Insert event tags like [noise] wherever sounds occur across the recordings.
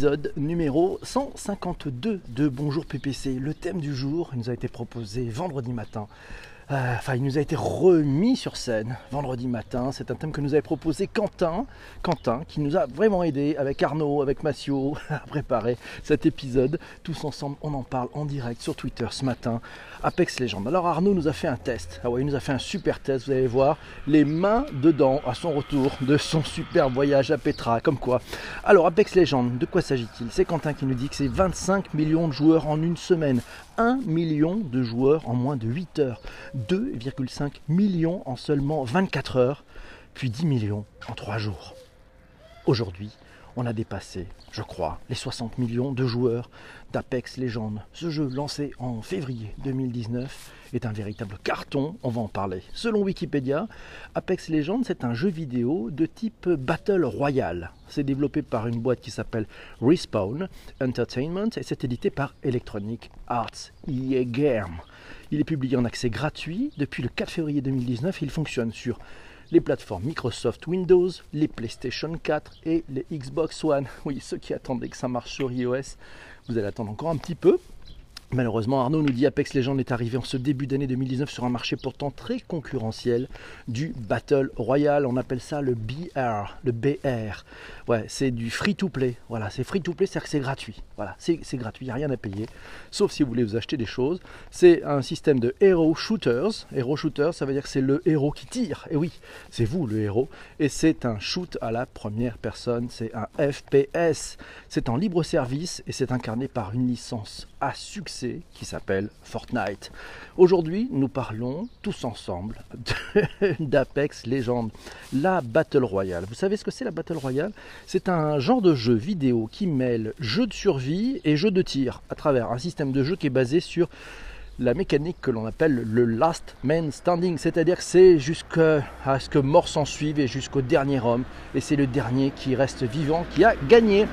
Épisode numéro 152 de Bonjour PPC. Le thème du jour nous a été proposé vendredi matin euh, enfin, il nous a été remis sur scène vendredi matin. C'est un thème que nous avait proposé Quentin, Quentin, qui nous a vraiment aidé avec Arnaud, avec Massio [laughs] à préparer cet épisode. Tous ensemble, on en parle en direct sur Twitter ce matin. Apex Legends. Alors Arnaud nous a fait un test. Ah ouais, il nous a fait un super test. Vous allez voir les mains dedans à son retour de son super voyage à Petra. Comme quoi. Alors Apex Legends, de quoi s'agit-il? C'est Quentin qui nous dit que c'est 25 millions de joueurs en une semaine. 1 million de joueurs en moins de 8 heures. 2,5 millions en seulement 24 heures, puis 10 millions en 3 jours. Aujourd'hui, on a dépassé, je crois, les 60 millions de joueurs d'Apex Legends. Ce jeu lancé en février 2019 est un véritable carton, on va en parler. Selon Wikipédia, Apex Legends c'est un jeu vidéo de type Battle Royale. C'est développé par une boîte qui s'appelle Respawn Entertainment et c'est édité par Electronic Arts Game. Il est publié en accès gratuit depuis le 4 février 2019 il fonctionne sur les plateformes Microsoft Windows, les PlayStation 4 et les Xbox One. [laughs] Oui, ceux qui attendaient que ça marche sur iOS, vous allez attendre encore un petit peu. Malheureusement, Arnaud nous dit Apex Legends est arrivé en ce début d'année 2019 sur un marché pourtant très concurrentiel du Battle Royale. On appelle ça le BR, le BR. Ouais, c'est du free-to-play. Voilà, c'est free-to-play, c'est-à-dire que c'est gratuit. Voilà, c'est gratuit, il n'y a rien à payer, sauf si vous voulez vous acheter des choses. C'est un système de hero shooters. Hero shooters, ça veut dire que c'est le héros qui tire. Et oui, c'est vous le héros. Et c'est un shoot à la première personne. C'est un FPS. C'est en libre service et c'est incarné par une licence à succès qui s'appelle Fortnite. Aujourd'hui, nous parlons tous ensemble [laughs] d'Apex Legends, la Battle Royale. Vous savez ce que c'est la Battle Royale? C'est un genre de jeu vidéo qui mêle jeu de survie et jeu de tir à travers un système de jeu qui est basé sur la mécanique que l'on appelle le last man standing, c'est-à-dire que c'est jusqu'à ce que mort s'en suive et jusqu'au dernier homme, et c'est le dernier qui reste vivant qui a gagné.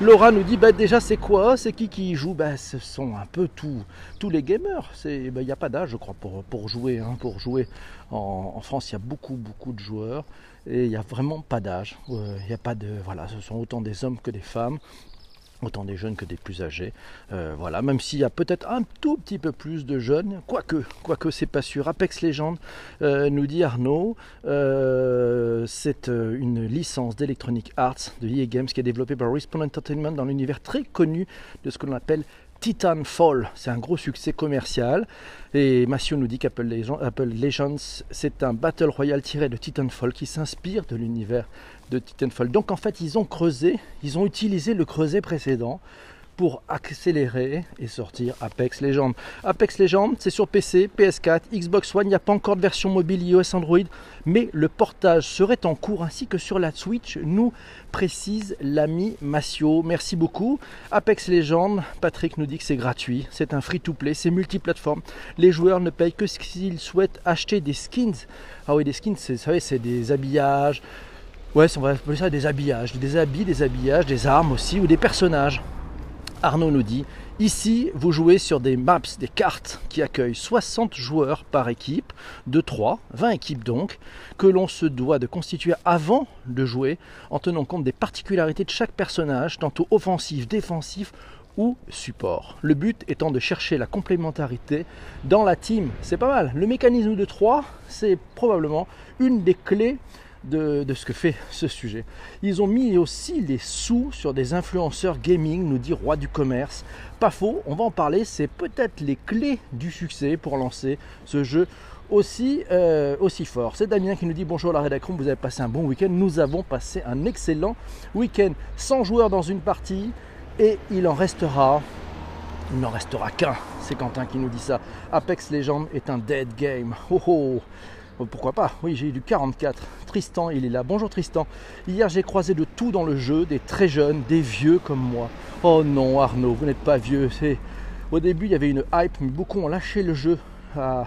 Laura nous dit bah déjà c'est quoi? C'est qui qui joue? Bah, Ce sont un peu tous, tous les gamers. Il n'y a pas d'âge je crois pour, jouer. Hein. Pour jouer en, France il y a beaucoup beaucoup de joueurs et il n'y a vraiment pas d'âge. Euh, il a pas de voilà, ce sont autant des hommes que des femmes autant des jeunes que des plus âgés. Euh, voilà, même s'il y a peut-être un tout petit peu plus de jeunes, quoique, quoique c'est pas sûr. Apex Legends, euh, nous dit Arnaud, euh, c'est une licence d'Electronic Arts de EA Games qui est développée par Respawn Entertainment dans l'univers très connu de ce que l'on appelle Titanfall. C'est un gros succès commercial. Et Massio nous dit qu'Apple Legends, c'est un Battle Royale tiré de Titanfall qui s'inspire de l'univers de Titanfall. Donc en fait, ils ont creusé, ils ont utilisé le creuset précédent pour accélérer et sortir Apex Legends. Apex Legends, c'est sur PC, PS4, Xbox One, il n'y a pas encore de version mobile iOS Android, mais le portage serait en cours ainsi que sur la Switch, nous précise l'ami Massio. Merci beaucoup. Apex Legends, Patrick nous dit que c'est gratuit, c'est un free-to-play, c'est multiplateforme. Les joueurs ne payent que s'ils souhaitent acheter des skins. Ah oui, des skins, vous savez, c'est des habillages. Ouais, on va appeler ça des habillages, des habits, des habillages, des armes aussi, ou des personnages. Arnaud nous dit Ici, vous jouez sur des maps, des cartes qui accueillent 60 joueurs par équipe, de 3, 20 équipes donc, que l'on se doit de constituer avant de jouer en tenant compte des particularités de chaque personnage, tantôt offensif, défensif ou support. Le but étant de chercher la complémentarité dans la team. C'est pas mal. Le mécanisme de 3, c'est probablement une des clés de, ce que fait ce sujet. Ils ont mis aussi les sous sur des influenceurs gaming, nous dit roi du commerce. Pas faux, on va en parler, c'est peut-être les clés du succès pour lancer ce jeu aussi, euh, aussi fort. C'est Damien qui nous dit bonjour la rédaction, vous avez passé un bon week-end. Nous avons passé un excellent week-end. 100 joueurs dans une partie et il en restera, il n'en restera qu'un. C'est Quentin qui nous dit ça. Apex Legends est un dead game. Oh Oh, pourquoi pas? Oui, j'ai eu du 44. Tristan, il est là. Bonjour Tristan. Hier, j'ai croisé de tout dans le jeu, des très jeunes, des vieux comme moi. Oh non, Arnaud, vous n'êtes pas vieux. Au début, il y avait une hype, mais beaucoup ont lâché le jeu. Ah,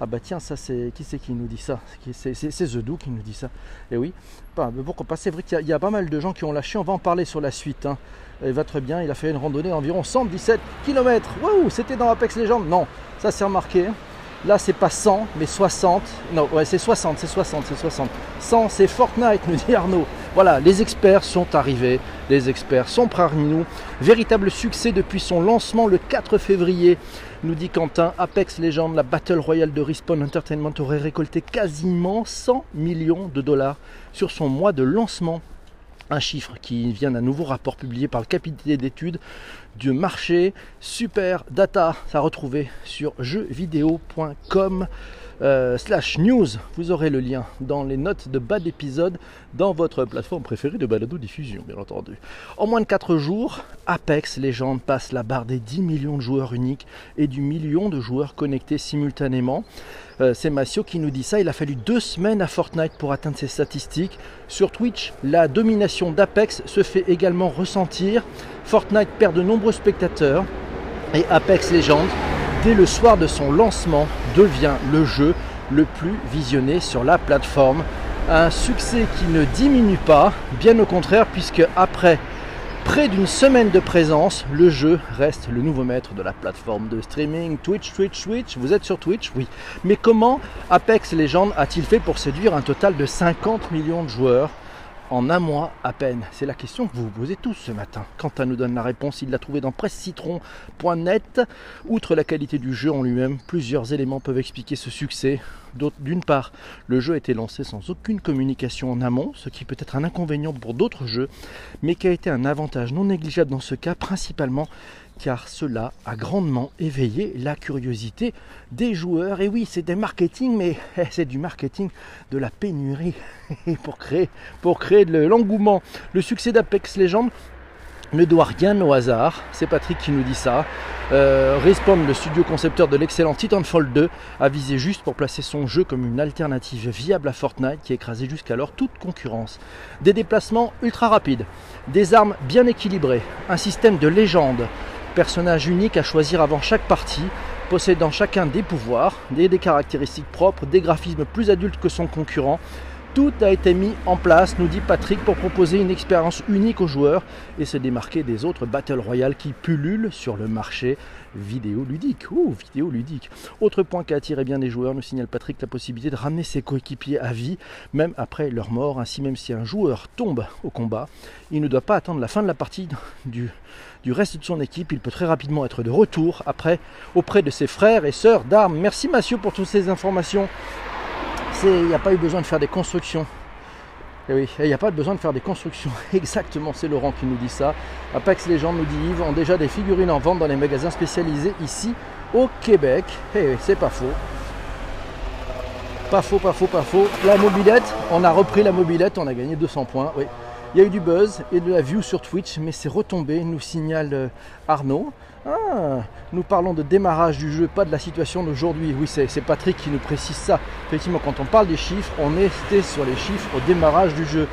ah bah tiens, ça c'est qui c'est qui nous dit ça? C'est The Do qui nous dit ça. Et eh oui, pas, pourquoi pas? C'est vrai qu'il y, a pas mal de gens qui ont lâché. On va en parler sur la suite. Hein. Il va très bien. Il a fait une randonnée d'environ 117 km. Waouh, c'était dans Apex Legends? Non, ça c'est remarqué. Hein. Là, c'est pas 100, mais 60. Non, ouais, c'est 60, c'est 60, c'est 60. 100, c'est Fortnite, [laughs] nous dit Arnaud. Voilà, les experts sont arrivés, les experts sont parmi nous. Véritable succès depuis son lancement le 4 février, nous dit Quentin. Apex Legends, la Battle Royale de Respawn Entertainment aurait récolté quasiment 100 millions de dollars sur son mois de lancement un chiffre qui vient d'un nouveau rapport publié par le capitaine d'études du marché Super Data. Ça retrouvé sur jeuxvideo.com. Euh, slash news. Vous aurez le lien dans les notes de bas d'épisode dans votre plateforme préférée de balado diffusion, bien entendu. En moins de 4 jours, Apex Legends passe la barre des 10 millions de joueurs uniques et du million de joueurs connectés simultanément. Euh, c'est Massio qui nous dit ça. Il a fallu deux semaines à Fortnite pour atteindre ces statistiques. Sur Twitch, la domination d'Apex se fait également ressentir. Fortnite perd de nombreux spectateurs et Apex Legends dès le soir de son lancement, devient le jeu le plus visionné sur la plateforme. Un succès qui ne diminue pas, bien au contraire, puisque après près d'une semaine de présence, le jeu reste le nouveau maître de la plateforme de streaming Twitch, Twitch, Twitch. Vous êtes sur Twitch Oui. Mais comment Apex Legends a-t-il fait pour séduire un total de 50 millions de joueurs? En un mois à peine C'est la question que vous vous posez tous ce matin. Quentin nous donne la réponse, il l'a trouvé dans pressecitron.net. Outre la qualité du jeu en lui-même, plusieurs éléments peuvent expliquer ce succès. D'une part, le jeu a été lancé sans aucune communication en amont, ce qui peut être un inconvénient pour d'autres jeux, mais qui a été un avantage non négligeable dans ce cas, principalement car cela a grandement éveillé la curiosité des joueurs. Et oui, c'est des marketing, mais [laughs] c'est du marketing de la pénurie [laughs] pour créer, pour créer de l'engouement. Le succès d'Apex Legends ne doit rien au hasard. C'est Patrick qui nous dit ça. Euh, Respawn, le studio concepteur de l'excellent Titanfall 2, a visé juste pour placer son jeu comme une alternative viable à Fortnite qui écrasait jusqu'alors toute concurrence. Des déplacements ultra rapides, des armes bien équilibrées, un système de légende, personnage unique à choisir avant chaque partie, possédant chacun des pouvoirs, des, des caractéristiques propres, des graphismes plus adultes que son concurrent, tout a été mis en place, nous dit Patrick, pour proposer une expérience unique aux joueurs et se démarquer des autres Battle Royale qui pullulent sur le marché vidéoludique. Vidéoludique. Autre point qui a attiré bien des joueurs, nous signale Patrick, la possibilité de ramener ses coéquipiers à vie, même après leur mort. Ainsi, même si un joueur tombe au combat, il ne doit pas attendre la fin de la partie [laughs] du, du reste de son équipe. Il peut très rapidement être de retour après auprès de ses frères et sœurs d'armes. Merci Mathieu pour toutes ces informations il n'y a pas eu besoin de faire des constructions. Et eh oui, il n'y a pas besoin de faire des constructions. [laughs] Exactement, c'est Laurent qui nous dit ça. Apex Legends nous dit Yves ont déjà des figurines en vente dans les magasins spécialisés ici au Québec. Eh oui, c'est pas faux. Pas faux, pas faux, pas faux. La mobilette, on a repris la mobilette, on a gagné 200 points. Oui. Il y a eu du buzz et de la view sur Twitch, mais c'est retombé, nous signale euh, Arnaud. Ah, nous parlons de démarrage du jeu, pas de la situation d'aujourd'hui. Oui, c'est Patrick qui nous précise ça. Effectivement, quand on parle des chiffres, on est sur les chiffres au démarrage du jeu.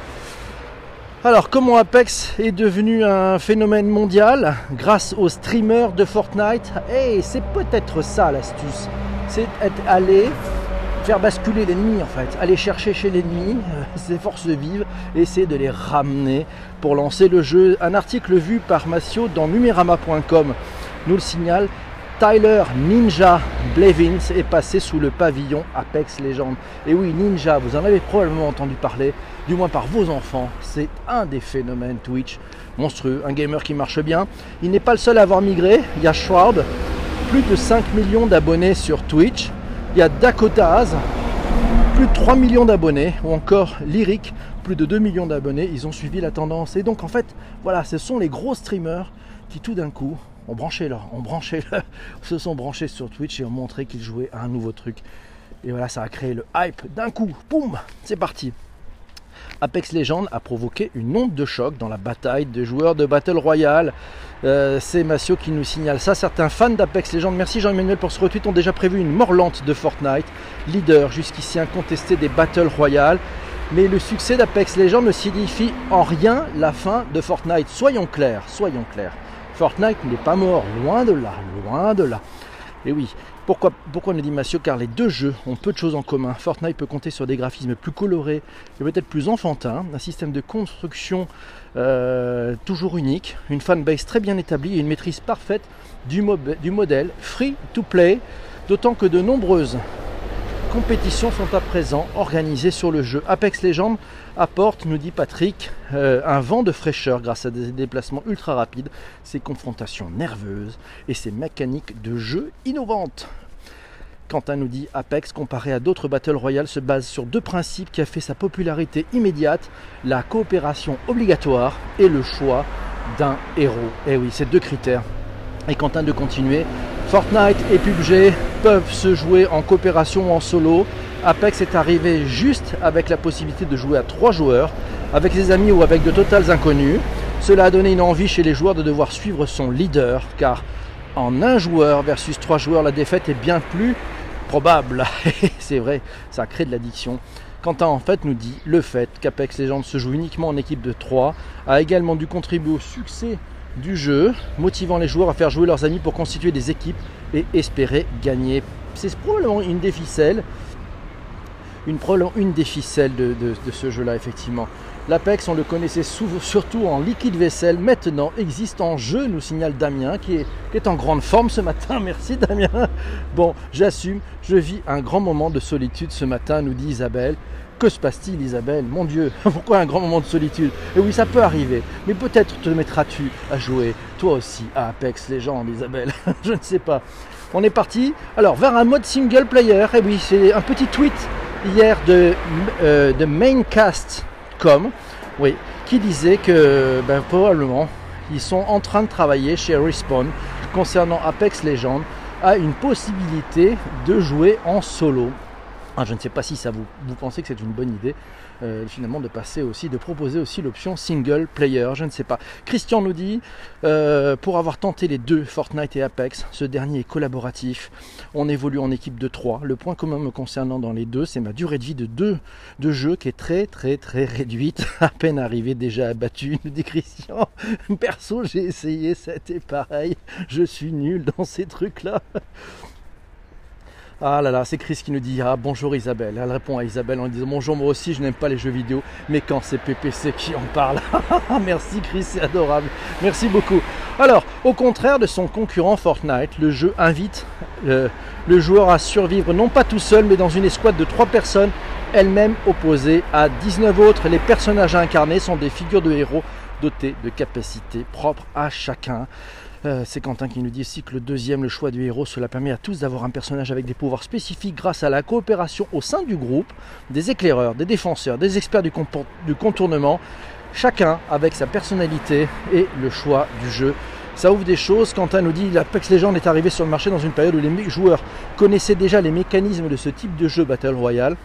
Alors, comment Apex est devenu un phénomène mondial grâce aux streamers de Fortnite? Et eh, c'est peut-être ça l'astuce. C'est être allé faire basculer l'ennemi en fait, aller chercher chez l'ennemi [laughs] ses forces vives, essayer de les ramener pour lancer le jeu. Un article vu par Massio dans numerama.com nous le signale. Tyler Ninja Blevins est passé sous le pavillon Apex Legends. Et oui, Ninja, vous en avez probablement entendu parler, du moins par vos enfants. C'est un des phénomènes Twitch monstrueux, un gamer qui marche bien. Il n'est pas le seul à avoir migré. Il y a Shroud, plus de 5 millions d'abonnés sur Twitch. Il y a Dakota's, plus de 3 millions d'abonnés, ou encore Lyric, plus de 2 millions d'abonnés. Ils ont suivi la tendance. Et donc en fait, voilà, ce sont les gros streamers qui tout d'un coup ont branché leur, ont branché [laughs] se sont branchés sur Twitch et ont montré qu'ils jouaient à un nouveau truc. Et voilà, ça a créé le hype d'un coup. Boum, c'est parti. Apex Legends a provoqué une onde de choc dans la bataille de joueurs de Battle Royale. Euh, c'est Massio qui nous signale ça. Certains fans d'Apex Legends, merci Jean-Emmanuel pour ce retweet, ont déjà prévu une mort lente de Fortnite, leader jusqu'ici incontesté des Battle Royale. Mais le succès d'Apex Legends ne signifie en rien la fin de Fortnite. Soyons clairs, soyons clairs. Fortnite n'est pas mort, loin de là, loin de là. Et oui, pourquoi, pourquoi dit Massio Car les deux jeux ont peu de choses en commun. Fortnite peut compter sur des graphismes plus colorés et peut-être plus enfantins, un système de construction euh, toujours unique, une fanbase très bien établie et une maîtrise parfaite du, du modèle free to play, d'autant que de nombreuses compétitions sont à présent organisées sur le jeu. Apex Legends apporte, nous dit Patrick, euh, un vent de fraîcheur grâce à des déplacements ultra rapides, ses confrontations nerveuses et ses mécaniques de jeu innovantes. Quentin nous dit Apex, comparé à d'autres Battle Royale, se base sur deux principes qui a fait sa popularité immédiate la coopération obligatoire et le choix d'un héros. Eh oui, ces deux critères. Et Quentin de continuer Fortnite et PUBG peuvent se jouer en coopération ou en solo. Apex est arrivé juste avec la possibilité de jouer à trois joueurs, avec ses amis ou avec de totales inconnus. Cela a donné une envie chez les joueurs de devoir suivre son leader, car en un joueur versus trois joueurs, la défaite est bien plus probable. [laughs] C'est vrai, ça crée de l'addiction. Quentin en fait nous dit le fait qu'Apex Legends se joue uniquement en équipe de 3 a également dû contribuer au succès du jeu, motivant les joueurs à faire jouer leurs amis pour constituer des équipes et espérer gagner. C'est probablement une des ficelles, une, des ficelles de, ce jeu-là, effectivement. L'Apex, on le connaissait surtout en liquide vaisselle, maintenant existe en jeu, nous signale Damien, qui est, en grande forme ce matin. [laughs] Merci Damien. Bon, j'assume, je vis un grand moment de solitude ce matin, nous dit Isabelle. Que se passe-t-il, Isabelle? Mon Dieu, [laughs] pourquoi un grand moment de solitude? Et oui, ça peut arriver, mais peut-être te mettras-tu à jouer, toi aussi, à Apex Legends, Isabelle. [laughs] Je ne sais pas. On est parti, alors, vers un mode single player. Et oui, c'est un petit tweet hier de, euh, de Maincast.com, oui, qui disait que, ben, probablement, ils sont en train de travailler chez Respawn concernant Apex Legends à une possibilité de jouer en solo. Ah, je ne sais pas si ça vous, vous pensez que c'est une bonne idée euh, finalement de passer aussi, de proposer aussi l'option single player. Je ne sais pas. Christian nous dit euh, pour avoir tenté les deux Fortnite et Apex, ce dernier est collaboratif. On évolue en équipe de 3. Le point commun me concernant dans les deux, c'est ma durée de vie de deux de jeu qui est très très très réduite. [laughs] À peine arrivé déjà abattu, [laughs] nous dit Christian. Perso, j'ai essayé, c'était pareil. Je suis nul dans ces trucs là. Ah là là, c'est Chris qui nous dit ah, bonjour Isabelle. Elle répond à Isabelle en disant bonjour moi aussi, je n'aime pas les jeux vidéo, mais quand c'est PPC qui en parle. [laughs] Merci Chris, c'est adorable. Merci beaucoup. Alors, au contraire de son concurrent Fortnite, le jeu invite le, joueur à survivre non pas tout seul, mais dans une escouade de trois personnes, elles-mêmes opposées à 19 autres. Les personnages incarnés sont des figures de héros dotés de capacités propres à chacun. Euh, c'est Quentin qui nous dit aussi que le deuxième, le choix du héros, cela permet à tous d'avoir un personnage avec des pouvoirs spécifiques grâce à la coopération au sein du groupe, des éclaireurs, des défenseurs, des experts du, contournement, chacun avec sa personnalité et le choix du jeu. Ça ouvre des choses. Quentin nous dit l'Apex Legends est arrivé sur le marché dans une période où les joueurs connaissaient déjà les mécanismes de ce type de jeu Battle Royale,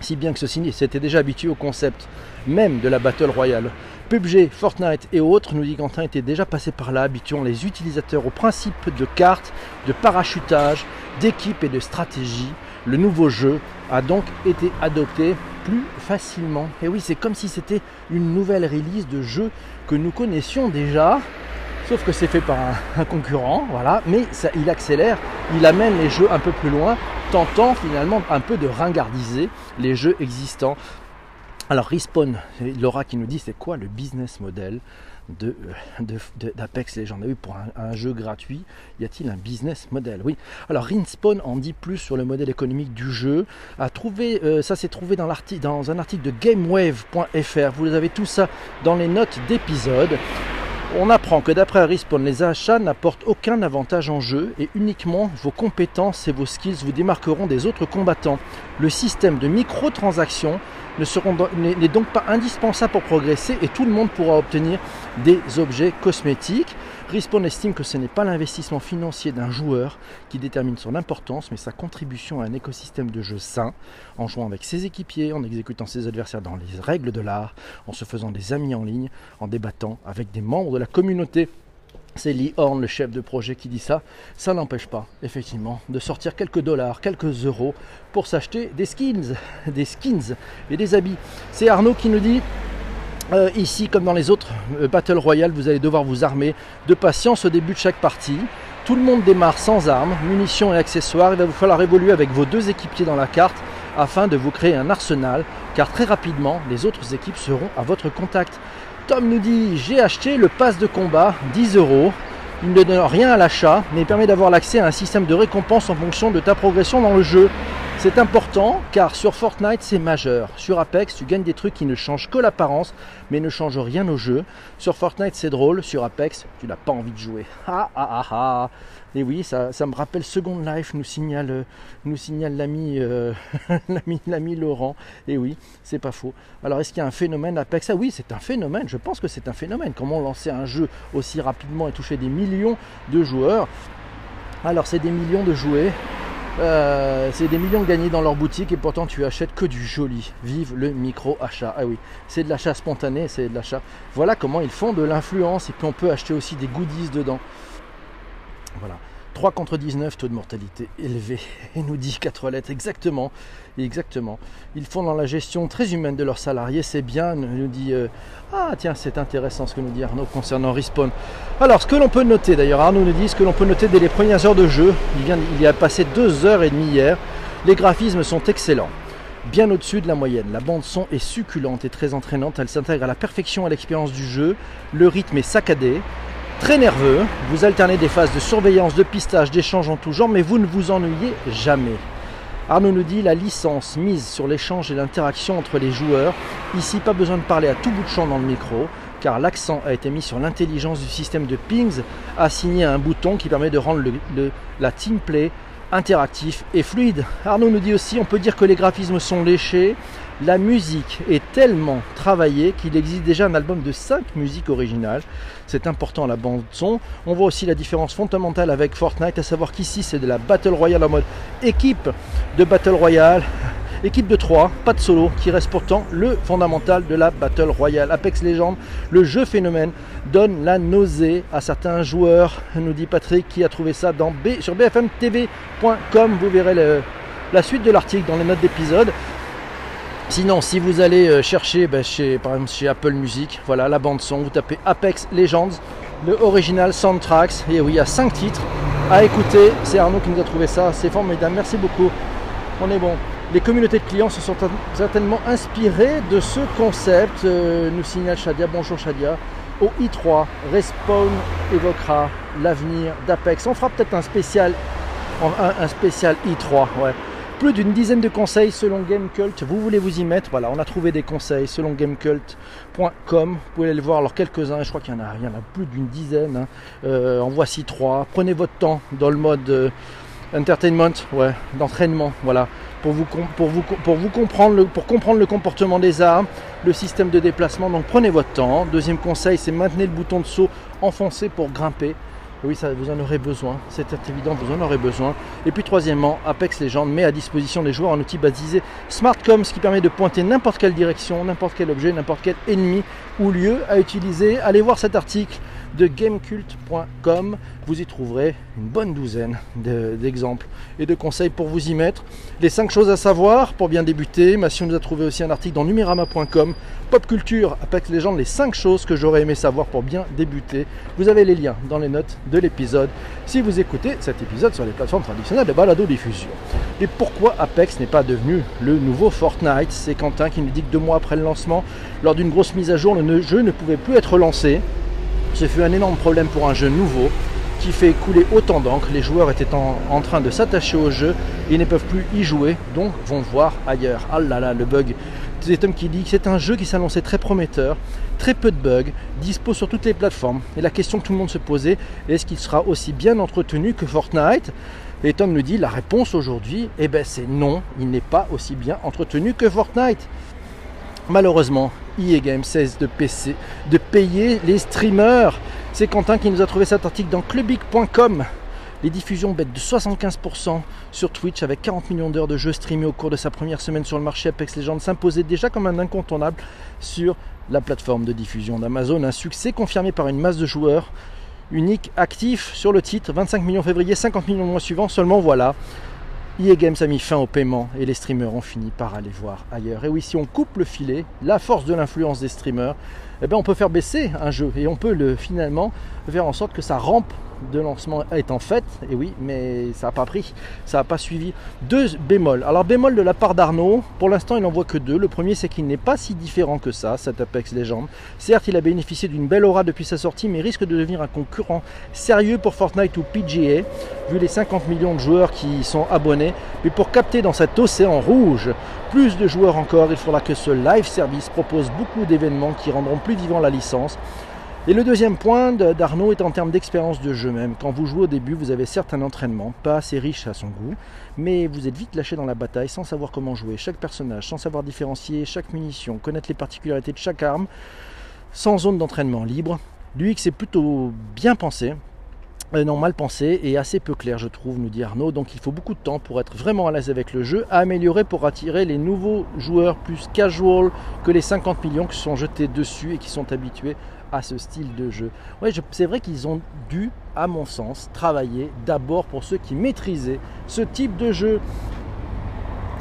si bien que ceci s'était déjà habitué au concept même de la Battle Royale. PUBG, Fortnite et autres, nous dit Quentin, étaient déjà passés par là, habituant les utilisateurs au principe de cartes, de parachutage, d'équipe et de stratégie. Le nouveau jeu a donc été adopté plus facilement. Et oui, c'est comme si c'était une nouvelle release de jeu que nous connaissions déjà, sauf que c'est fait par [laughs] un, concurrent, voilà, mais ça, il accélère, il amène les jeux un peu plus loin, tentant finalement un peu de ringardiser les jeux existants. Alors Respawn, Laura qui nous dit c'est quoi le business model de, d'Apex Legends? eu pour un, jeu gratuit, y a-t-il un business model? Oui. Alors Respawn en dit plus sur le modèle économique du jeu. Euh, ça s'est trouvé dans, dans un article de GameWave.fr. Vous avez tout ça dans les notes d'épisode. On apprend que d'après Respawn, les achats n'apportent aucun avantage en jeu et uniquement vos compétences et vos skills vous démarqueront des autres combattants. Le système de microtransactions n'est donc pas indispensable pour progresser et tout le monde pourra obtenir des objets cosmétiques. Respawn estime que ce n'est pas l'investissement financier d'un joueur qui détermine son importance, mais sa contribution à un écosystème de jeu sain, en jouant avec ses équipiers, en exécutant ses adversaires dans les règles de l'art, en se faisant des amis en ligne, en débattant avec des membres de la communauté. C'est Lee Horn, le chef de projet, qui dit ça. Ça n'empêche pas, effectivement, de sortir quelques dollars, quelques euros pour s'acheter des skins, [laughs] des skins et des habits. C'est Arnaud qui nous dit euh, ici, comme dans les autres euh, Battle Royale, vous allez devoir vous armer de patience au début de chaque partie. Tout le monde démarre sans armes, munitions et accessoires. Il va vous falloir évoluer avec vos deux équipiers dans la carte afin de vous créer un arsenal, car très rapidement, les autres équipes seront à votre contact. Tom nous dit J'ai acheté le pass de combat, 10 euros. Il ne donne rien à l'achat, mais il permet d'avoir l'accès à un système de récompense en fonction de ta progression dans le jeu. C'est important car sur Fortnite c'est majeur. Sur Apex tu gagnes des trucs qui ne changent que l'apparence mais ne changent rien au jeu. Sur Fortnite c'est drôle, sur Apex tu n'as pas envie de jouer. [laughs] Ah ah ah ah Et oui, ça, me rappelle Second Life, nous signale, nous signale l'ami, euh, [laughs] l'ami, l'ami Laurent. Et oui, c'est pas faux. Alors est-ce qu'il y a un phénomène Apex? Ah oui, c'est un phénomène, je pense que c'est un phénomène. Comment lancer un jeu aussi rapidement et toucher des millions de joueurs? Alors c'est des millions de jouets, euh, c'est des millions gagnés dans leur boutique et pourtant tu achètes que du joli. Vive le micro-achat. Ah oui, c'est de l'achat spontané, c'est de l'achat. Voilà comment ils font de l'influence et puis on peut acheter aussi des goodies dedans. Voilà. 3 contre 19, taux de mortalité élevé. [laughs] Et nous dit 4 lettres, exactement. Exactement. Ils font dans la gestion très humaine de leurs salariés, c'est bien, nous dit... Euh, ah tiens, c'est intéressant ce que nous dit Arnaud concernant Respawn. Alors, ce que l'on peut noter, d'ailleurs, Arnaud nous dit ce que l'on peut noter dès les premières heures de jeu, il, vient, il y a passé 2 heures et demie hier, les graphismes sont excellents bien au-dessus de la moyenne. La bande son est succulente et très entraînante, elle s'intègre à la perfection à l'expérience du jeu, le rythme est saccadé, très nerveux, vous alternez des phases de surveillance, de pistage, d'échange en tout genre, mais vous ne vous ennuyez jamais. Arnaud nous dit la licence mise sur l'échange et l'interaction entre les joueurs. Ici, pas besoin de parler à tout bout de champ dans le micro, car l'accent a été mis sur l'intelligence du système de pings assigné à un bouton qui permet de rendre le, la team play interactif et fluide. Arnaud nous dit aussi on peut dire que les graphismes sont léchés, la musique est tellement travaillée qu'il existe déjà un album de 5 musiques originales. C'est important la bande son. On voit aussi la différence fondamentale avec Fortnite, à savoir qu'ici c'est de la Battle Royale en mode équipe de Battle Royale. Équipe de 3, pas de solo, qui reste pourtant le fondamental de la Battle Royale. Apex Legends, le jeu phénomène, donne la nausée à certains joueurs, nous dit Patrick, qui a trouvé ça dans B, sur bfmtv.com. Vous verrez la suite de l'article dans les notes d'épisode. Sinon, si vous allez euh, chercher ben, chez, par exemple chez Apple Music, voilà la bande son, vous tapez Apex Legends, le original soundtracks, et oui, il y a 5 titres à écouter. C'est Arnaud qui nous a trouvé ça, c'est formidable, merci beaucoup. On est bon. Les communautés de clients se sont certainement inspirées de ce concept, euh, nous signale Shadia. Bonjour Shadia. Au i3, Respawn évoquera l'avenir d'Apex. On fera peut-être un spécial, un, un spécial i3, ouais plus d'une dizaine de conseils selon Gamecult. Vous voulez vous y mettre Voilà, on a trouvé des conseils selon gamecult.com. Vous pouvez aller le voir. Alors quelques-uns, je crois qu'il y en a, il y en a plus d'une dizaine. Hein. Euh, en voici trois. Prenez votre temps dans le mode euh, entertainment, ouais, d'entraînement. Voilà, pour vous, comprendre le, pour comprendre le comportement des armes, le système de déplacement. Donc prenez votre temps. Deuxième conseil, c'est maintenez le bouton de saut enfoncé pour grimper. Oui, ça, vous en aurez besoin, c'est évident, vous en aurez besoin. Et puis troisièmement, Apex Legends met à disposition des joueurs un outil baptisé SmartCom, ce qui permet de pointer n'importe quelle direction, n'importe quel objet, n'importe quel ennemi ou lieu à utiliser. Allez voir cet article de gamecult.com. Vous y trouverez une bonne douzaine d'exemples et de conseils pour vous y mettre. Les 5 choses à savoir pour bien débuter. Massion nous a trouvé aussi un article dans numerama.com. Pop culture, Apex Legends, les 5 choses que j'aurais aimé savoir pour bien débuter. Vous avez les liens dans les notes de l'épisode si vous écoutez cet épisode sur les plateformes traditionnelles de balado diffusion. Et pourquoi Apex n'est pas devenu le nouveau Fortnite? C'est Quentin qui nous dit que deux mois après le lancement, lors d'une grosse mise à jour, le jeu ne pouvait plus être lancé. Ce fut un énorme problème pour un jeu nouveau qui fait couler autant d'encre. Les joueurs étaient en, train de s'attacher au jeu et ne peuvent plus y jouer, donc vont voir ailleurs. Ah là là, le bug. C'est Tom qui dit que c'est un jeu qui s'annonçait très prometteur, très peu de bugs, dispo sur toutes les plateformes. Et la question que tout le monde se posait, est-ce qu'il sera aussi bien entretenu que Fortnite? Et Tom nous dit, la réponse aujourd'hui, eh ben c'est non, il n'est pas aussi bien entretenu que Fortnite. Malheureusement, EA Games cesse de, payer les streamers. C'est Quentin qui nous a trouvé cet article dans clubic.com. Les diffusions bêtent de 75% sur Twitch avec 40 millions d'heures de jeux streamés au cours de sa première semaine sur le marché. Apex Legends s'imposait déjà comme un incontournable sur la plateforme de diffusion d'Amazon. Un succès confirmé par une masse de joueurs uniques actifs sur le titre. 25 millions février, 50 millions le mois suivant. Seulement voilà, EA Games a mis fin au paiement et les streamers ont fini par aller voir ailleurs. Et oui, si on coupe le filet, la force de l'influence des streamers, eh bien on peut faire baisser un jeu et on peut le, finalement faire en sorte que ça rampe de lancement est en fait, et oui, mais ça n'a pas pris, ça n'a pas suivi. Deux bémols. Alors bémol de la part d'Arnaud, pour l'instant il n'en voit que deux. Le premier c'est qu'il n'est pas si différent que ça, cet Apex Legends. Certes, il a bénéficié d'une belle aura depuis sa sortie, mais risque de devenir un concurrent sérieux pour Fortnite ou PGA, vu les 50 millions de joueurs qui sont abonnés. Mais pour capter dans cet océan rouge plus de joueurs encore, il faudra que ce live service propose beaucoup d'événements qui rendront plus vivant la licence. Et le deuxième point d'Arnaud est en termes d'expérience de jeu même. Quand vous jouez au début, vous avez certes un entraînement, pas assez riche à son goût, mais vous êtes vite lâché dans la bataille sans savoir comment jouer chaque personnage, sans savoir différencier chaque munition, connaître les particularités de chaque arme, sans zone d'entraînement libre. L'UX est plutôt bien pensé, non, mal pensé et assez peu clair, je trouve, nous dit Arnaud. Donc il faut beaucoup de temps pour être vraiment à l'aise avec le jeu, à améliorer pour attirer les nouveaux joueurs plus casual que les 50 millions qui sont jetés dessus et qui sont habitués à ce style de jeu. Ouais, c'est vrai qu'ils ont dû, à mon sens, travailler d'abord pour ceux qui maîtrisaient ce type de jeu.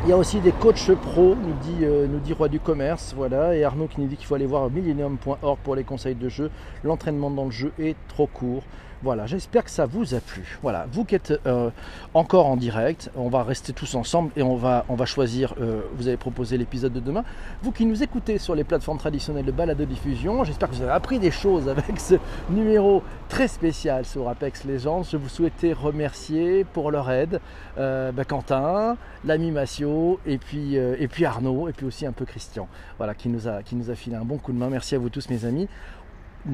Il y a aussi des coachs pro, nous dit, euh, nous dit Roi du Commerce, voilà, et Arnaud qui nous dit qu'il faut aller voir millennium.org pour les conseils de jeu. L'entraînement dans le jeu est trop court. Voilà, j'espère que ça vous a plu. Voilà, vous qui êtes euh, encore en direct, on va rester tous ensemble et on va, on va choisir, euh, vous avez proposé l'épisode de demain. Vous qui nous écoutez sur les plateformes traditionnelles de balade de diffusion, j'espère que vous avez appris des choses avec ce numéro très spécial sur Apex Legends. Je vous souhaitais remercier pour leur aide euh, ben, Quentin, l'ami Massio et puis, et puis Arnaud et puis aussi un peu Christian, voilà, qui nous, a, qui nous a filé un bon coup de main. Merci à vous tous mes amis.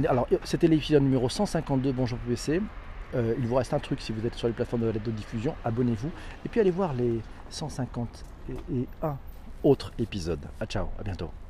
Alors, c'était l'épisode numéro 152, Bonjour PPC. Euh, il vous reste un truc si vous êtes sur les plateformes de de diffusion, abonnez-vous. Et puis allez voir les 151 autres épisodes. À ciao, à bientôt.